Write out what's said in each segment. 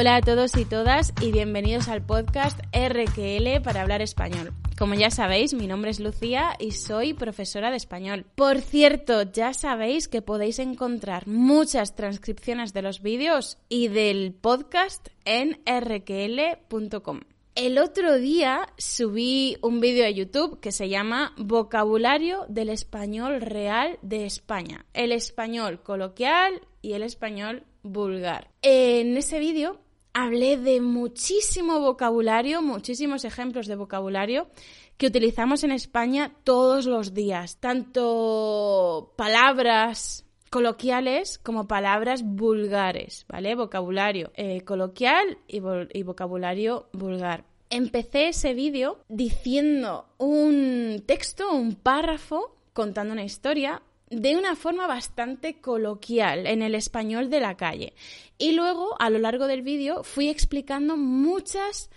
Hola a todos y todas y bienvenidos al podcast RQL para hablar español. Como ya sabéis, mi nombre es Lucía y soy profesora de español. Por cierto, ya sabéis que podéis encontrar muchas transcripciones de los vídeos y del podcast en rql.com. El otro día subí un vídeo a YouTube que se llama Vocabulario del español real de España. El español coloquial y el español vulgar. En ese vídeo hablé de muchísimo vocabulario, muchísimos ejemplos de vocabulario que utilizamos en España todos los días, tanto palabras coloquiales como palabras vulgares, ¿vale? Vocabulario eh, coloquial y, y vocabulario vulgar. Empecé ese vídeo diciendo un texto, un párrafo, contando una historia de una forma bastante coloquial en el español de la calle. Y luego, a lo largo del vídeo, fui explicando muchas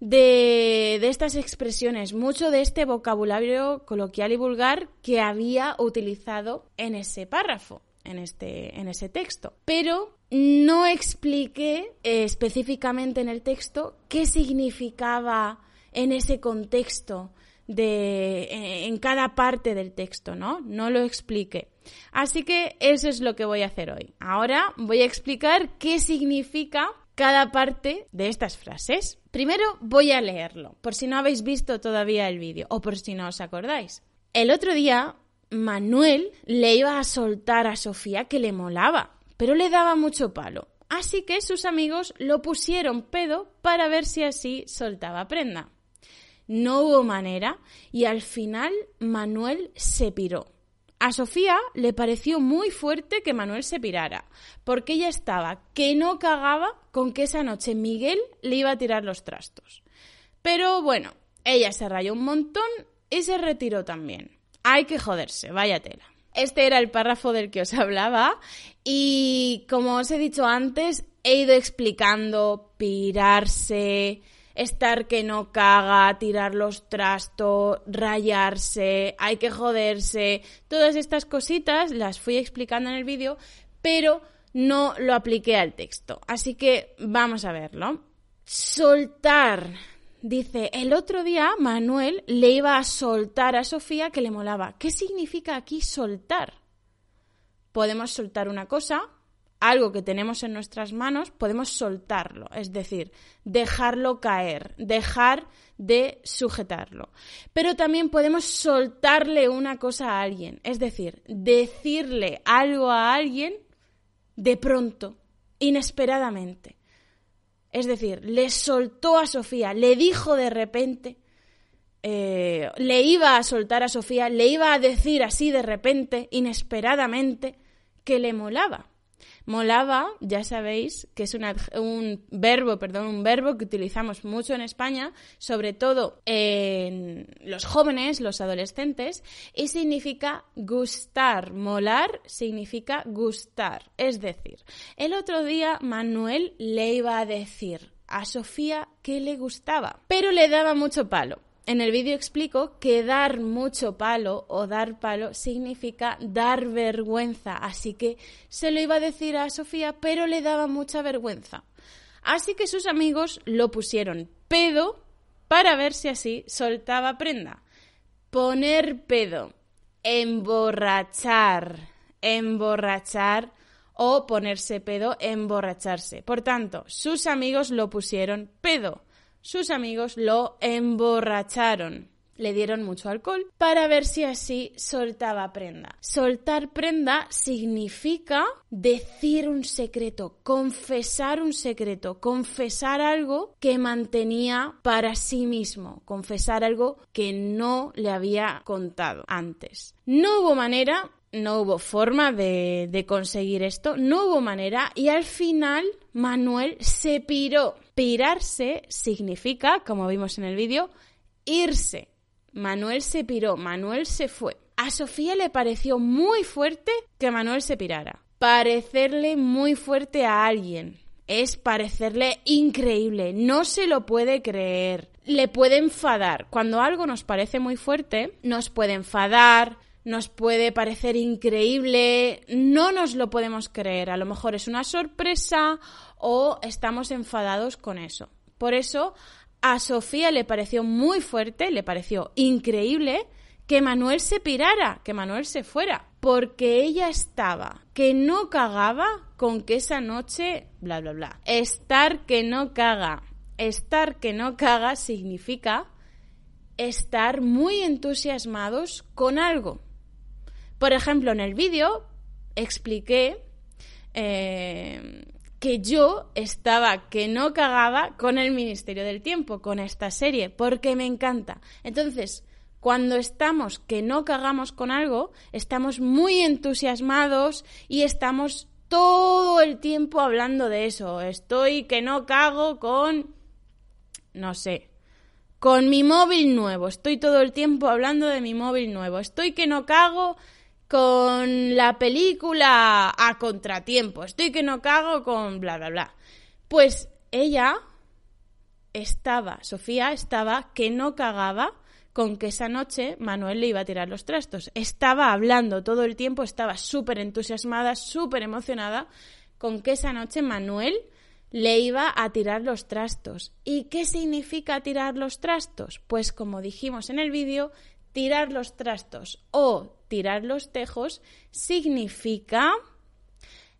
de, estas expresiones, mucho de este vocabulario coloquial y vulgar que había utilizado en ese párrafo, en, este, en ese texto. Pero no expliqué eh, específicamente en el texto qué significaba en ese contexto de, en cada parte del texto, ¿no? No lo expliqué. Así que eso es lo que voy a hacer hoy. Ahora voy a explicar qué significa cada parte de estas frases. Primero voy a leerlo, por si no habéis visto todavía el vídeo o por si no os acordáis. El otro día Manuel le iba a soltar a Sofía que le molaba, pero le daba mucho palo. Así que sus amigos lo pusieron pedo para ver si así soltaba prenda. No hubo manera y al final Manuel se piró. A Sofía le pareció muy fuerte que Manuel se pirara, porque ella estaba que no cagaba con que esa noche Miguel le iba a tirar los trastos. Pero bueno, ella se rayó un montón y se retiró también. Hay que joderse, vaya tela. Este era el párrafo del que os hablaba y como os he dicho antes, he ido explicando pirarse, estar que no caga, tirar los trastos, rayarse, hay que joderse, todas estas cositas las fui explicando en el vídeo, pero no lo apliqué al texto. Así que vamos a verlo. Soltar. Dice, el otro día Manuel le iba a soltar a Sofía que le molaba. ¿Qué significa aquí soltar? Podemos soltar una cosa, algo que tenemos en nuestras manos, podemos soltarlo, es decir, dejarlo caer, dejar de sujetarlo. Pero también podemos soltarle una cosa a alguien, es decir, decirle algo a alguien de pronto, inesperadamente. Es decir, le soltó a Sofía, le dijo de repente, eh, le iba a soltar a Sofía, le iba a decir así de repente, inesperadamente, que le molaba. Molaba, ya sabéis, que es un verbo, perdón, un verbo que utilizamos mucho en España, sobre todo en los jóvenes, los adolescentes, y significa gustar. Molar significa gustar. Es decir, el otro día Manuel le iba a decir a Sofía que le gustaba, pero le daba mucho palo. En el vídeo explico que dar mucho palo o dar palo significa dar vergüenza, así que se lo iba a decir a Sofía, pero le daba mucha vergüenza. Así que sus amigos lo pusieron pedo para ver si así soltaba prenda. Poner pedo, emborrachar, emborrachar o ponerse pedo, emborracharse. Por tanto, sus amigos lo pusieron pedo sus amigos lo emborracharon. Le dieron mucho alcohol para ver si así soltaba prenda. Soltar prenda significa decir un secreto, confesar un secreto, confesar algo que mantenía para sí mismo, confesar algo que no le había contado antes. No hubo manera no hubo forma de, conseguir esto, no hubo manera y al final Manuel se piró. Pirarse significa, como vimos en el vídeo, irse. Manuel se piró, Manuel se fue. A Sofía le pareció muy fuerte que Manuel se pirara. Parecerle muy fuerte a alguien es parecerle increíble, no se lo puede creer. Le puede enfadar. Cuando algo nos parece muy fuerte, nos puede enfadar, nos puede parecer increíble, no nos lo podemos creer, a lo mejor es una sorpresa o estamos enfadados con eso. Por eso a Sofía le pareció muy fuerte, le pareció increíble que Manuel se pirara, que Manuel se fuera, porque ella estaba que no cagaba con que esa noche, bla, bla, bla. Estar que no caga. Estar que no caga significa estar muy entusiasmados con algo. Por ejemplo, en el vídeo expliqué eh, que yo estaba que no cagaba con el Ministerio del Tiempo, con esta serie, porque me encanta. Entonces, cuando estamos que no cagamos con algo, estamos muy entusiasmados y estamos todo el tiempo hablando de eso. Estoy que no cago con, no sé, con mi móvil nuevo. Estoy todo el tiempo hablando de mi móvil nuevo. Estoy que no cago con la película a contratiempo, estoy que no cago con bla, bla, bla. Pues ella estaba, Sofía estaba que no cagaba con que esa noche Manuel le iba a tirar los trastos. Estaba hablando todo el tiempo, estaba súper entusiasmada, súper emocionada con que esa noche Manuel le iba a tirar los trastos. ¿Y qué significa tirar los trastos? Pues como dijimos en el vídeo, tirar los trastos o tirar los tejos significa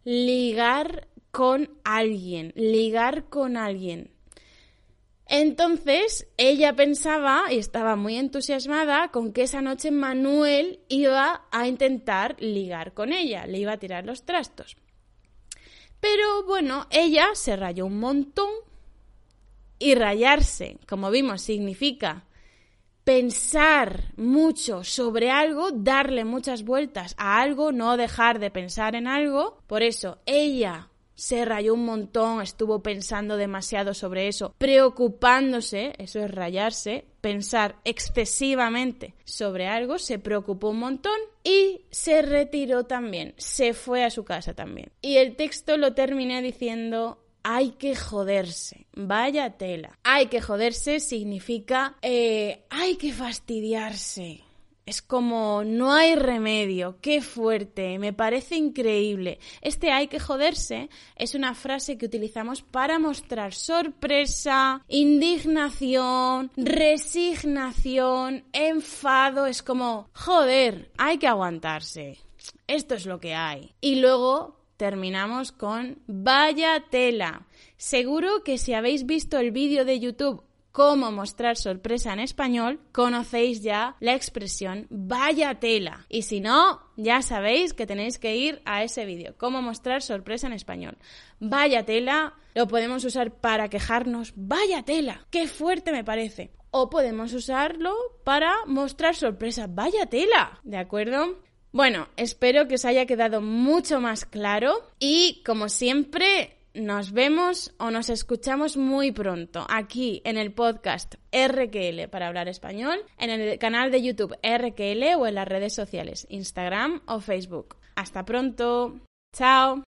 ligar con alguien, ligar con alguien. Entonces ella pensaba y estaba muy entusiasmada con que esa noche Manuel iba a intentar ligar con ella, le iba a tirar los trastos. Pero bueno, ella se rayó un montón y rayarse, como vimos, significa pensar mucho sobre algo, darle muchas vueltas a algo, no dejar de pensar en algo. Por eso ella se rayó un montón, estuvo pensando demasiado sobre eso, preocupándose, eso es rayarse, pensar excesivamente sobre algo, se preocupó un montón y se retiró también, se fue a su casa también. Y el texto lo terminé diciendo hay que joderse. Vaya tela. Hay que joderse significa eh, hay que fastidiarse. Es como no hay remedio, qué fuerte, me parece increíble. Este hay que joderse es una frase que utilizamos para mostrar sorpresa, indignación, resignación, enfado. Es como, joder, hay que aguantarse. Esto es lo que hay. Y luego terminamos con vaya tela. Seguro que si habéis visto el vídeo de YouTube cómo mostrar sorpresa en español, conocéis ya la expresión vaya tela. Y si no, ya sabéis que tenéis que ir a ese vídeo, cómo mostrar sorpresa en español. Vaya tela, lo podemos usar para quejarnos, vaya tela, qué fuerte me parece. O podemos usarlo para mostrar sorpresa, vaya tela, ¿de acuerdo? Bueno, espero que os haya quedado mucho más claro y como siempre nos vemos o nos escuchamos muy pronto aquí en el podcast RQL para hablar español, en el canal de YouTube RQL o en las redes sociales, Instagram o Facebook. Hasta pronto. Chao.